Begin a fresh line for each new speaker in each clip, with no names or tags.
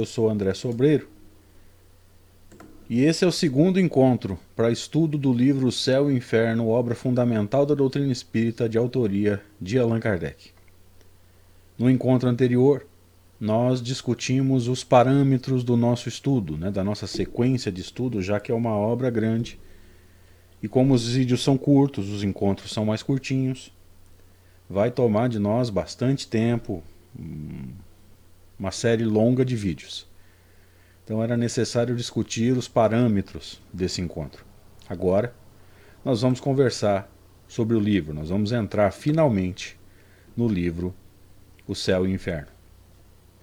Eu sou André Sobreiro e esse é o segundo encontro para estudo do livro Céu e Inferno, obra fundamental da doutrina espírita de autoria de Allan Kardec. No encontro anterior, nós discutimos os parâmetros do nosso estudo, né, da nossa sequência de estudo, já que é uma obra grande. E como os vídeos são curtos, os encontros são mais curtinhos, vai tomar de nós bastante tempo, hum, uma série longa de vídeos. Então era necessário discutir os parâmetros desse encontro. Agora, nós vamos conversar sobre o livro, nós vamos entrar finalmente no livro O Céu e o Inferno.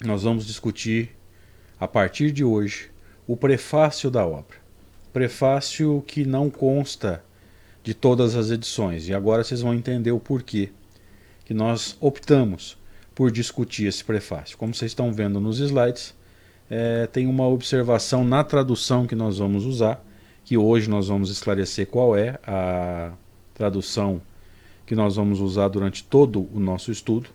Nós vamos discutir, a partir de hoje, o prefácio da obra. Prefácio que não consta de todas as edições, e agora vocês vão entender o porquê que nós optamos por discutir esse prefácio. Como vocês estão vendo nos slides, é, tem uma observação na tradução que nós vamos usar, que hoje nós vamos esclarecer qual é a tradução que nós vamos usar durante todo o nosso estudo.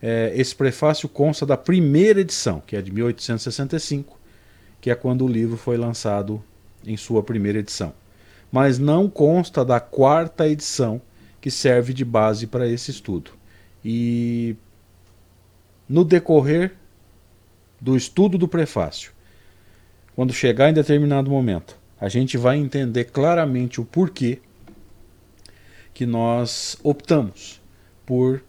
É, esse prefácio consta da primeira edição, que é de 1865, que é quando o livro foi lançado em sua primeira edição. Mas não consta da quarta edição, que serve de base para esse estudo. E no decorrer do estudo do prefácio, quando chegar em determinado momento, a gente vai entender claramente o porquê que nós optamos por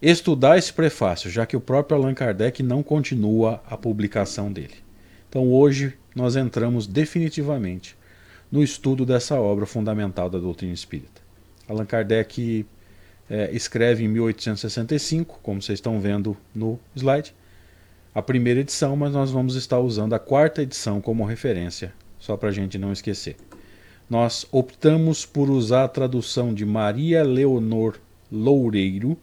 estudar esse prefácio, já que o próprio Allan Kardec não continua a publicação dele. Então hoje nós entramos definitivamente no estudo dessa obra fundamental da doutrina espírita. Allan Kardec é, escreve em 1865, como vocês estão vendo no slide, a primeira edição, mas nós vamos estar usando a quarta edição como referência, só para a gente não esquecer. Nós optamos por usar a tradução de Maria Leonor Loureiro,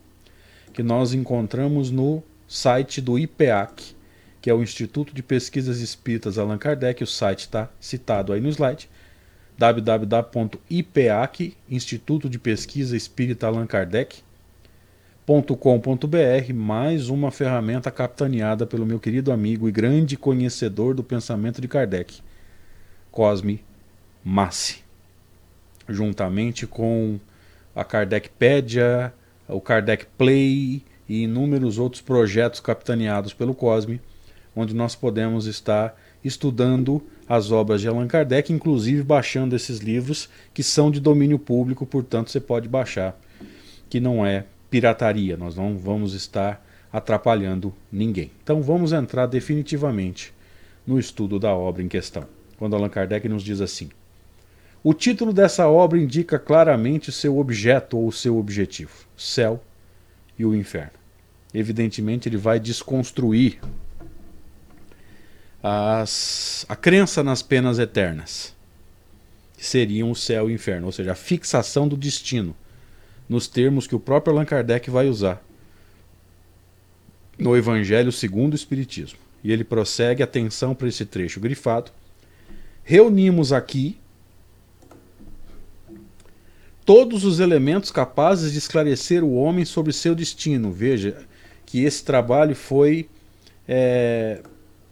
que nós encontramos no site do IPEAC, que é o Instituto de Pesquisas Espíritas Allan Kardec, o site está citado aí no slide, www.ipeac, Instituto de Pesquisa Espírita Allan Kardec, .com.br, mais uma ferramenta capitaneada pelo meu querido amigo e grande conhecedor do pensamento de Kardec, Cosme Massi. Juntamente com a Kardecpedia, o Kardec Play e inúmeros outros projetos capitaneados pelo Cosme, onde nós podemos estar estudando as obras de Allan Kardec, inclusive baixando esses livros que são de domínio público, portanto você pode baixar, que não é pirataria, nós não vamos estar atrapalhando ninguém. Então vamos entrar definitivamente no estudo da obra em questão, quando Allan Kardec nos diz assim: O título dessa obra indica claramente seu objeto ou seu objetivo: céu e o inferno. Evidentemente, ele vai desconstruir as, a crença nas penas eternas, que seriam o céu e o inferno, ou seja, a fixação do destino nos termos que o próprio Allan Kardec vai usar no Evangelho segundo o Espiritismo. E ele prossegue atenção para esse trecho grifado. Reunimos aqui todos os elementos capazes de esclarecer o homem sobre seu destino. Veja que esse trabalho foi é,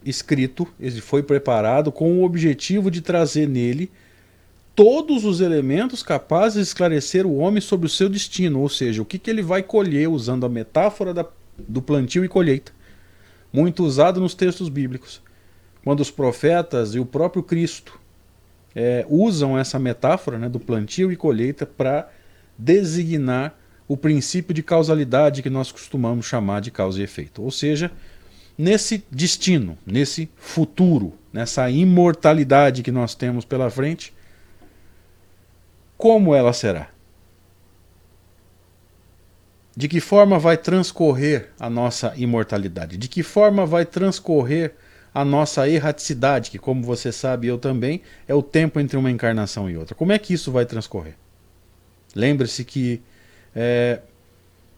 escrito, ele foi preparado com o objetivo de trazer nele todos os elementos capazes de esclarecer o homem sobre o seu destino, ou seja, o que, que ele vai colher usando a metáfora da, do plantio e colheita, muito usado nos textos bíblicos. Quando os profetas e o próprio Cristo é, usam essa metáfora né, do plantio e colheita para designar o princípio de causalidade que nós costumamos chamar de causa e efeito. Ou seja, nesse destino, nesse futuro, nessa imortalidade que nós temos pela frente, como ela será? De que forma vai transcorrer a nossa imortalidade? De que forma vai transcorrer a nossa erraticidade, que, como você sabe, eu também, é o tempo entre uma encarnação e outra? Como é que isso vai transcorrer? Lembre-se que é,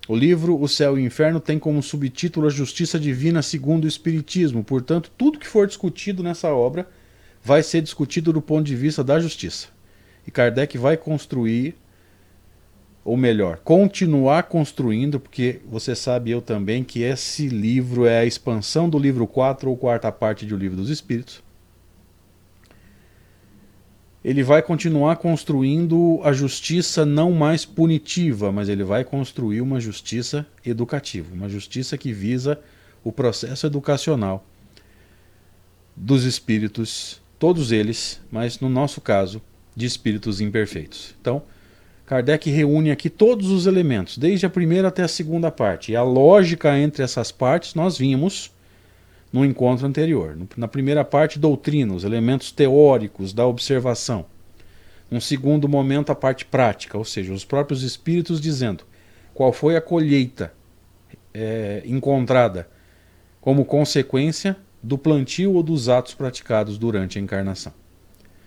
o livro O Céu e o Inferno tem como subtítulo A Justiça Divina segundo o Espiritismo. Portanto, tudo que for discutido nessa obra vai ser discutido do ponto de vista da justiça. E Kardec vai construir ou melhor, continuar construindo, porque você sabe eu também que esse livro é a expansão do livro 4 ou quarta parte do livro dos Espíritos. Ele vai continuar construindo a justiça não mais punitiva, mas ele vai construir uma justiça educativa, uma justiça que visa o processo educacional dos espíritos, todos eles, mas no nosso caso, de espíritos imperfeitos. Então, Kardec reúne aqui todos os elementos, desde a primeira até a segunda parte. E a lógica entre essas partes nós vimos no encontro anterior. Na primeira parte, doutrina, os elementos teóricos da observação. Um segundo momento, a parte prática, ou seja, os próprios espíritos dizendo qual foi a colheita é, encontrada como consequência do plantio ou dos atos praticados durante a encarnação.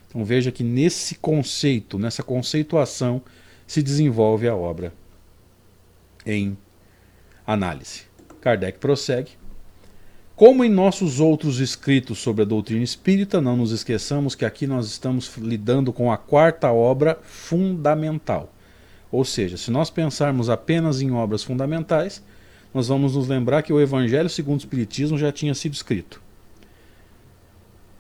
Então veja que nesse conceito, nessa conceituação, se desenvolve a obra em análise. Kardec prossegue. Como em nossos outros escritos sobre a doutrina espírita, não nos esqueçamos que aqui nós estamos lidando com a quarta obra fundamental. Ou seja, se nós pensarmos apenas em obras fundamentais, nós vamos nos lembrar que o Evangelho segundo o Espiritismo já tinha sido escrito,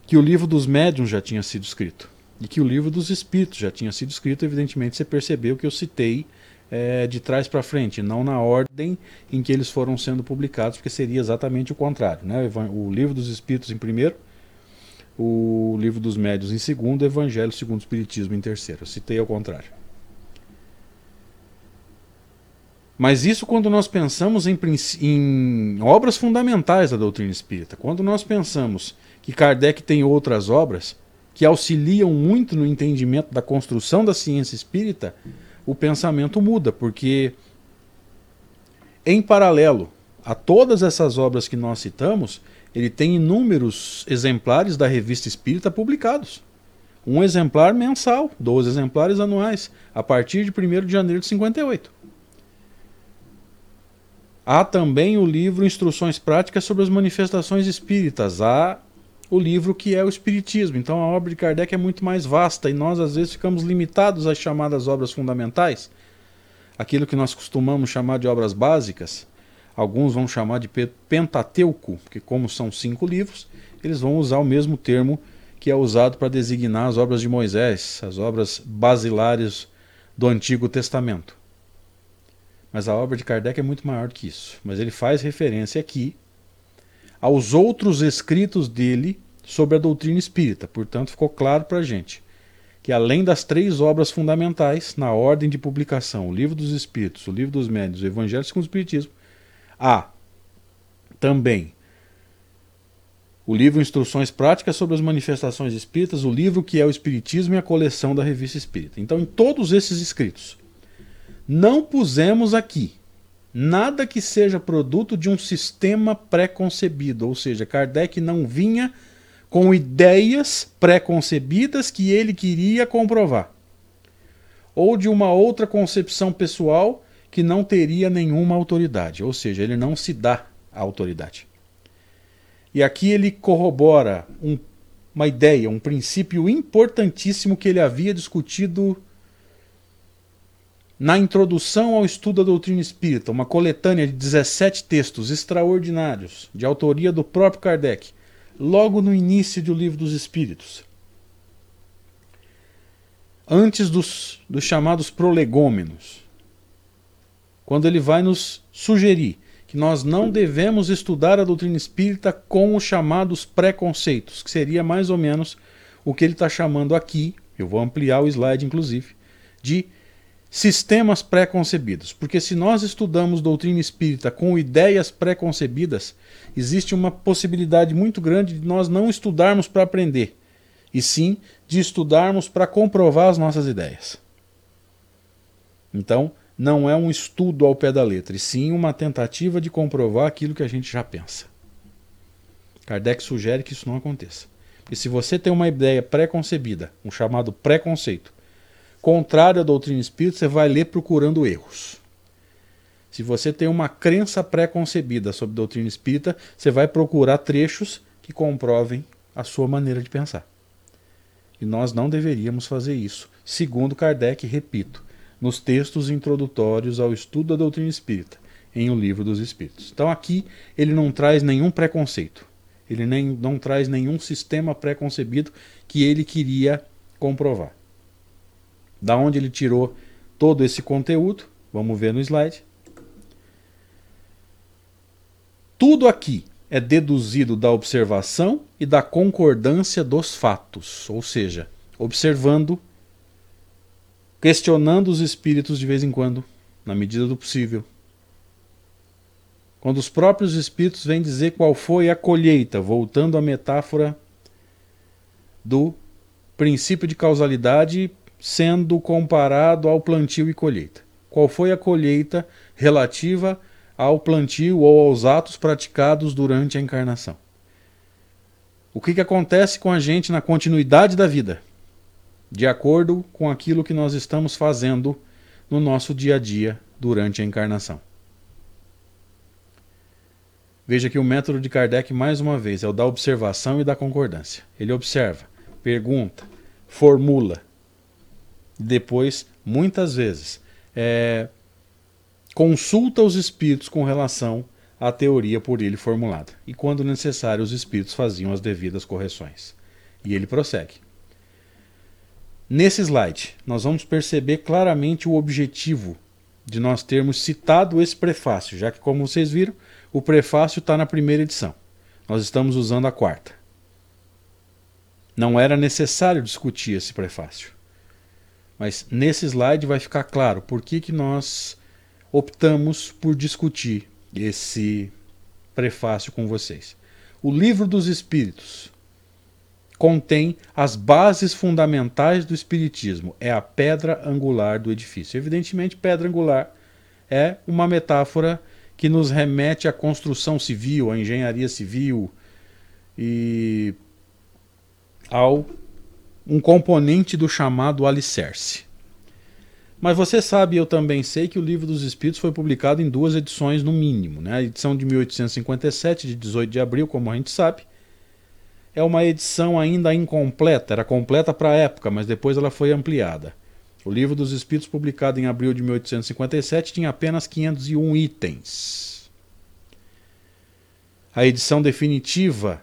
que o livro dos médiuns já tinha sido escrito, e que o livro dos espíritos já tinha sido escrito, evidentemente você percebeu que eu citei é, de trás para frente, não na ordem em que eles foram sendo publicados, porque seria exatamente o contrário. Né? O livro dos espíritos em primeiro, o livro dos médios em segundo, o Evangelho segundo o Espiritismo em terceiro. Eu citei ao contrário. Mas isso quando nós pensamos em, em obras fundamentais da doutrina espírita. Quando nós pensamos que Kardec tem outras obras, que auxiliam muito no entendimento da construção da ciência espírita, o pensamento muda, porque em paralelo a todas essas obras que nós citamos, ele tem inúmeros exemplares da revista espírita publicados. Um exemplar mensal, 12 exemplares anuais, a partir de 1 de janeiro de 58. Há também o livro Instruções Práticas sobre as Manifestações Espíritas. Há o livro que é o Espiritismo. Então a obra de Kardec é muito mais vasta e nós às vezes ficamos limitados às chamadas obras fundamentais, aquilo que nós costumamos chamar de obras básicas. Alguns vão chamar de Pentateuco, porque como são cinco livros, eles vão usar o mesmo termo que é usado para designar as obras de Moisés, as obras basilares do Antigo Testamento. Mas a obra de Kardec é muito maior que isso. Mas ele faz referência aqui aos outros escritos dele sobre a doutrina espírita. Portanto, ficou claro para a gente que, além das três obras fundamentais, na ordem de publicação, o Livro dos Espíritos, o Livro dos Médios, o Evangelho segundo o Espiritismo, há também o livro Instruções Práticas sobre as Manifestações Espíritas, o livro que é o Espiritismo e a coleção da Revista Espírita. Então, em todos esses escritos, não pusemos aqui nada que seja produto de um sistema pré-concebido, ou seja, Kardec não vinha com ideias pré-concebidas que ele queria comprovar, ou de uma outra concepção pessoal que não teria nenhuma autoridade, ou seja, ele não se dá a autoridade. E aqui ele corrobora um, uma ideia, um princípio importantíssimo que ele havia discutido na introdução ao estudo da doutrina espírita, uma coletânea de 17 textos extraordinários, de autoria do próprio Kardec, logo no início do Livro dos Espíritos. Antes dos, dos chamados prolegômenos, quando ele vai nos sugerir que nós não devemos estudar a doutrina espírita com os chamados preconceitos, que seria mais ou menos o que ele está chamando aqui, eu vou ampliar o slide inclusive, de sistemas pré-concebidos. Porque se nós estudamos doutrina espírita com ideias pré-concebidas, existe uma possibilidade muito grande de nós não estudarmos para aprender, e sim de estudarmos para comprovar as nossas ideias. Então, não é um estudo ao pé da letra, e sim uma tentativa de comprovar aquilo que a gente já pensa. Kardec sugere que isso não aconteça. E se você tem uma ideia pré-concebida, um chamado preconceito, contrário à doutrina espírita, você vai ler procurando erros. Se você tem uma crença pré-concebida sobre doutrina espírita, você vai procurar trechos que comprovem a sua maneira de pensar. E nós não deveríamos fazer isso. Segundo Kardec, repito, nos textos introdutórios ao estudo da doutrina espírita, em O Livro dos Espíritos. Então aqui ele não traz nenhum preconceito, ele nem, não traz nenhum sistema preconcebido que ele queria comprovar. Da onde ele tirou todo esse conteúdo? Vamos ver no slide. Tudo aqui é deduzido da observação e da concordância dos fatos, ou seja, observando, questionando os espíritos de vez em quando, na medida do possível. Quando os próprios espíritos vêm dizer qual foi a colheita, voltando à metáfora do princípio de causalidade sendo comparado ao plantio e colheita. Qual foi a colheita relativa ao plantio ou aos atos praticados durante a encarnação? O que, que acontece com a gente na continuidade da vida, de acordo com aquilo que nós estamos fazendo no nosso dia a dia durante a encarnação? Veja que o método de Kardec, mais uma vez, é o da observação e da concordância. Ele observa, pergunta, formula, depois, muitas vezes, é, consulta os espíritos com relação à teoria por ele formulada. E quando necessário, os espíritos faziam as devidas correções. E ele prossegue. Nesse slide, nós vamos perceber claramente o objetivo de nós termos citado esse prefácio, já que, como vocês viram, o prefácio está na primeira edição. Nós estamos usando a quarta. Não era necessário discutir esse prefácio. Mas nesse slide vai ficar claro por que, que nós optamos por discutir esse prefácio com vocês. O Livro dos Espíritos contém as bases fundamentais do Espiritismo, é a pedra angular do edifício. Evidentemente, pedra angular é uma metáfora que nos remete à construção civil, à engenharia civil e ao um componente do chamado alicerce. Mas você sabe, eu também sei que o Livro dos Espíritos foi publicado em duas edições no mínimo. Né? A edição de 1857, de 18 de abril, como a gente sabe, é uma edição ainda incompleta, era completa para a época, mas depois ela foi ampliada. O Livro dos Espíritos, publicado em abril de 1857, tinha apenas 501 itens. A edição definitiva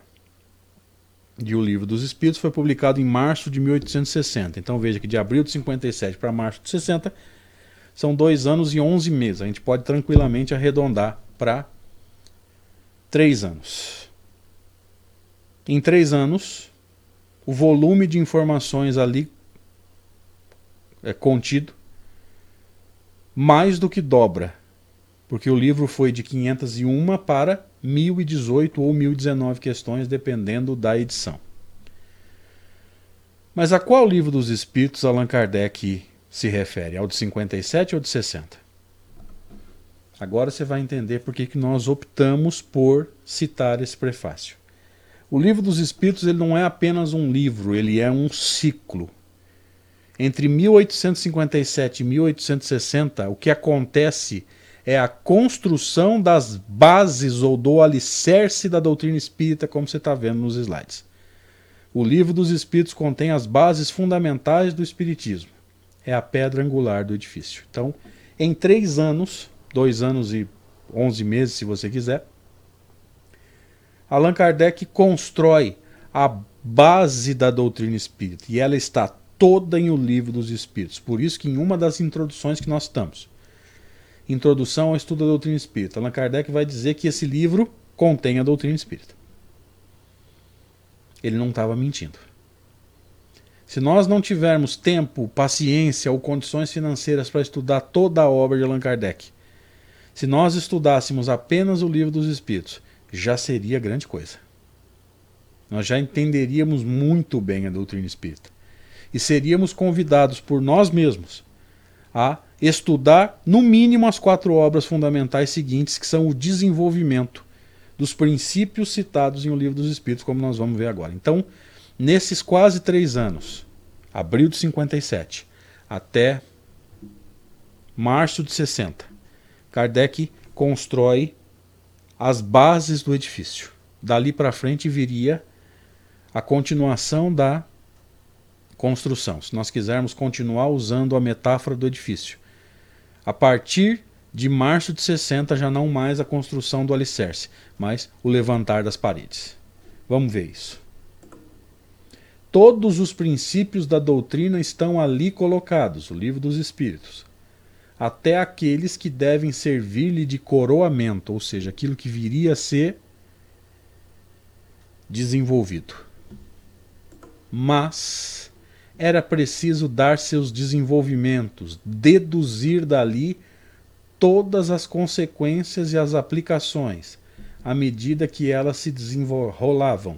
de O Livro dos Espíritos foi publicado em março de 1860. Então veja que de abril de 57 para março de 60 são dois anos e 11 meses. A gente pode tranquilamente arredondar para três anos. Em três anos, o volume de informações ali é contido mais do que dobra, porque o livro foi de 501 para 1018 ou 1019 questões, dependendo da edição. Mas a qual livro dos Espíritos Allan Kardec se refere? Ao de 57 ou de 60? Agora você vai entender por que nós optamos por citar esse prefácio. O livro dos Espíritos ele não é apenas um livro, ele é um ciclo. Entre 1857 e 1860, o que acontece é a construção das bases ou do alicerce da doutrina espírita, como você está vendo nos slides. O livro dos Espíritos contém as bases fundamentais do Espiritismo. É a pedra angular do edifício. Então, em três anos, dois anos e onze meses, se você quiser, Allan Kardec constrói a base da doutrina espírita e ela está toda em O Livro dos Espíritos. Por isso que em uma das introduções que nós estamos, Introdução ao Estudo da Doutrina Espírita. Allan Kardec vai dizer que esse livro contém a doutrina espírita. Ele não estava mentindo. Se nós não tivermos tempo, paciência ou condições financeiras para estudar toda a obra de Allan Kardec, se nós estudássemos apenas o livro dos Espíritos, já seria grande coisa. Nós já entenderíamos muito bem a doutrina espírita. E seríamos convidados por nós mesmos a estudar, no mínimo, as quatro obras fundamentais seguintes, que são o desenvolvimento dos princípios citados em O Livro dos Espíritos, como nós vamos ver agora. Então, nesses quase três anos, abril de 57 até março de 60, Kardec constrói as bases do edifício. Dali para frente viria a continuação da construção. Se nós quisermos continuar usando a metáfora do edifício, A partir de março de 60, já não mais a construção do alicerce, mas o levantar das paredes. Vamos ver isso. Todos os princípios da doutrina estão ali colocados, o livro dos Espíritos. Até aqueles que devem servir-lhe de coroamento, ou seja, aquilo que viria a ser desenvolvido. Mas era preciso dar seus desenvolvimentos, deduzir dali todas as consequências e as aplicações, à medida que elas se desenrolavam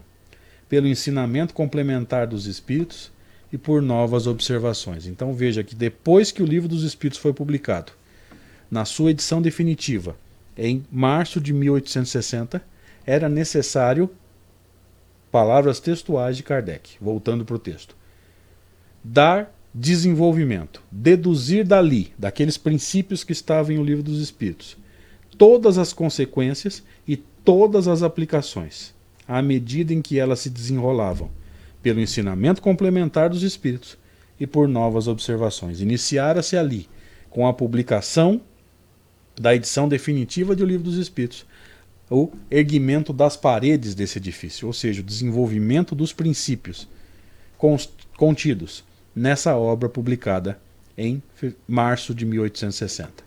pelo ensinamento complementar dos Espíritos e por novas observações. Então veja que depois que o Livro dos Espíritos foi publicado, na sua edição definitiva, em março de 1860, era necessário palavras textuais de Kardec, voltando para o texto. Dar desenvolvimento, deduzir dali, daqueles princípios que estavam em o Livro dos Espíritos, todas as consequências e todas as aplicações à medida em que elas se desenrolavam, pelo ensinamento complementar dos espíritos e por novas observações. Iniciara-se ali, com a publicação da edição definitiva do Livro dos Espíritos, o erguimento das paredes desse edifício, ou seja, o desenvolvimento dos princípios contidos nessa obra publicada em março de 1860.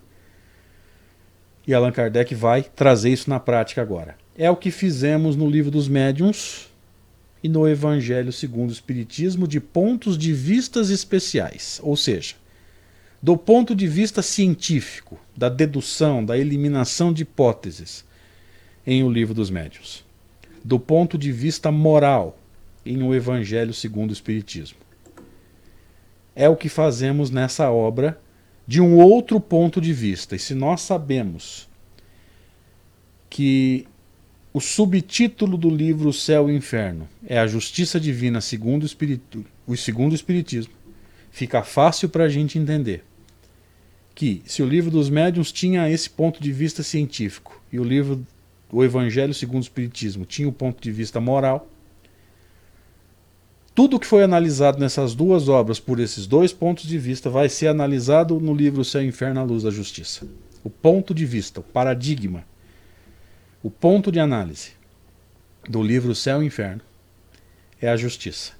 E Allan Kardec vai trazer isso na prática agora. É o que fizemos no Livro dos Médiuns e no Evangelho segundo o Espiritismo de pontos de vistas especiais, ou seja, do ponto de vista científico, da dedução, da eliminação de hipóteses em O Livro dos Médiuns, do ponto de vista moral em O Evangelho segundo o Espiritismo. É o que fazemos nessa obra de um outro ponto de vista. E se nós sabemos que o subtítulo do livro Céu e Inferno é a Justiça Divina segundo o, espiritu, o segundo o Espiritismo. Fica fácil para a gente entender que se o livro dos médiuns tinha esse ponto de vista científico e o livro o Evangelho segundo o Espiritismo tinha o ponto de vista moral, tudo que foi analisado nessas duas obras por esses dois pontos de vista vai ser analisado no livro Céu Inferno à Luz da Justiça. O ponto de vista, o paradigma o ponto de análise do livro Céu e Inferno é a justiça.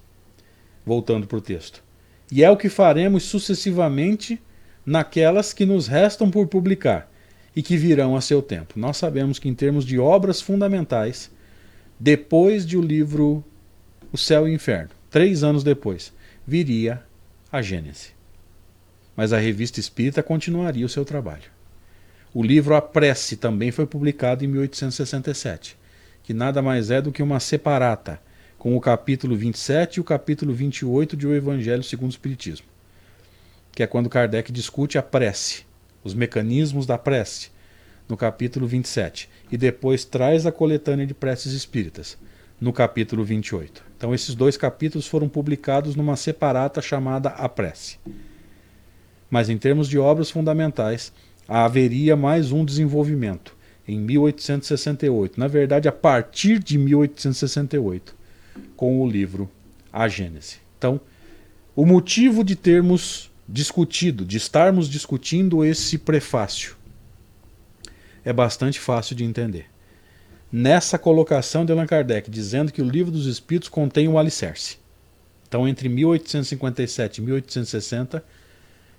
Voltando para o texto. E é o que faremos sucessivamente naquelas que nos restam por publicar e que virão a seu tempo. Nós sabemos que, em termos de obras fundamentais, depois de o livro O Céu e o Inferno, três anos depois, viria a Gênese. Mas a revista espírita continuaria o seu trabalho. O livro A Prece também foi publicado em 1867, que nada mais é do que uma separata, com o capítulo 27 e o capítulo 28 de O Evangelho segundo o Espiritismo, que é quando Kardec discute a prece, os mecanismos da prece, no capítulo 27, e depois traz a coletânea de preces espíritas, no capítulo 28. Então esses dois capítulos foram publicados numa separata chamada A Prece. Mas em termos de obras fundamentais, haveria mais um desenvolvimento em 1868, na verdade a partir de 1868, com o livro A Gênese. Então, o motivo de termos discutido, de estarmos discutindo esse prefácio, é bastante fácil de entender. Nessa colocação de Allan Kardec, dizendo que o livro dos Espíritos contém o alicerce. Então, entre 1857 e 1860,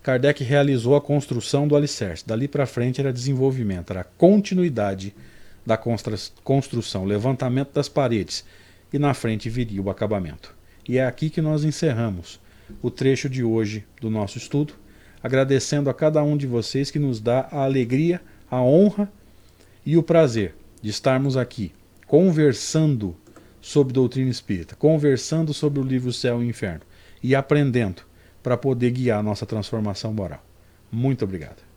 Kardec realizou a construção do alicerce. Dali para frente era desenvolvimento, era continuidade da construção, levantamento das paredes e na frente viria o acabamento. E é aqui que nós encerramos o trecho de hoje do nosso estudo, agradecendo a cada um de vocês que nos dá a alegria, a honra e o prazer de estarmos aqui conversando sobre doutrina espírita, conversando sobre o livro Céu e Inferno e aprendendo para poder guiar a nossa transformação moral. Muito obrigado.